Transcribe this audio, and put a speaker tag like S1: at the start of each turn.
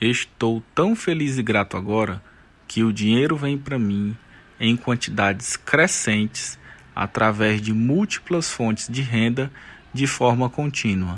S1: Estou tão feliz e grato agora que o dinheiro vem para mim em quantidades crescentes através de múltiplas fontes de renda de forma contínua.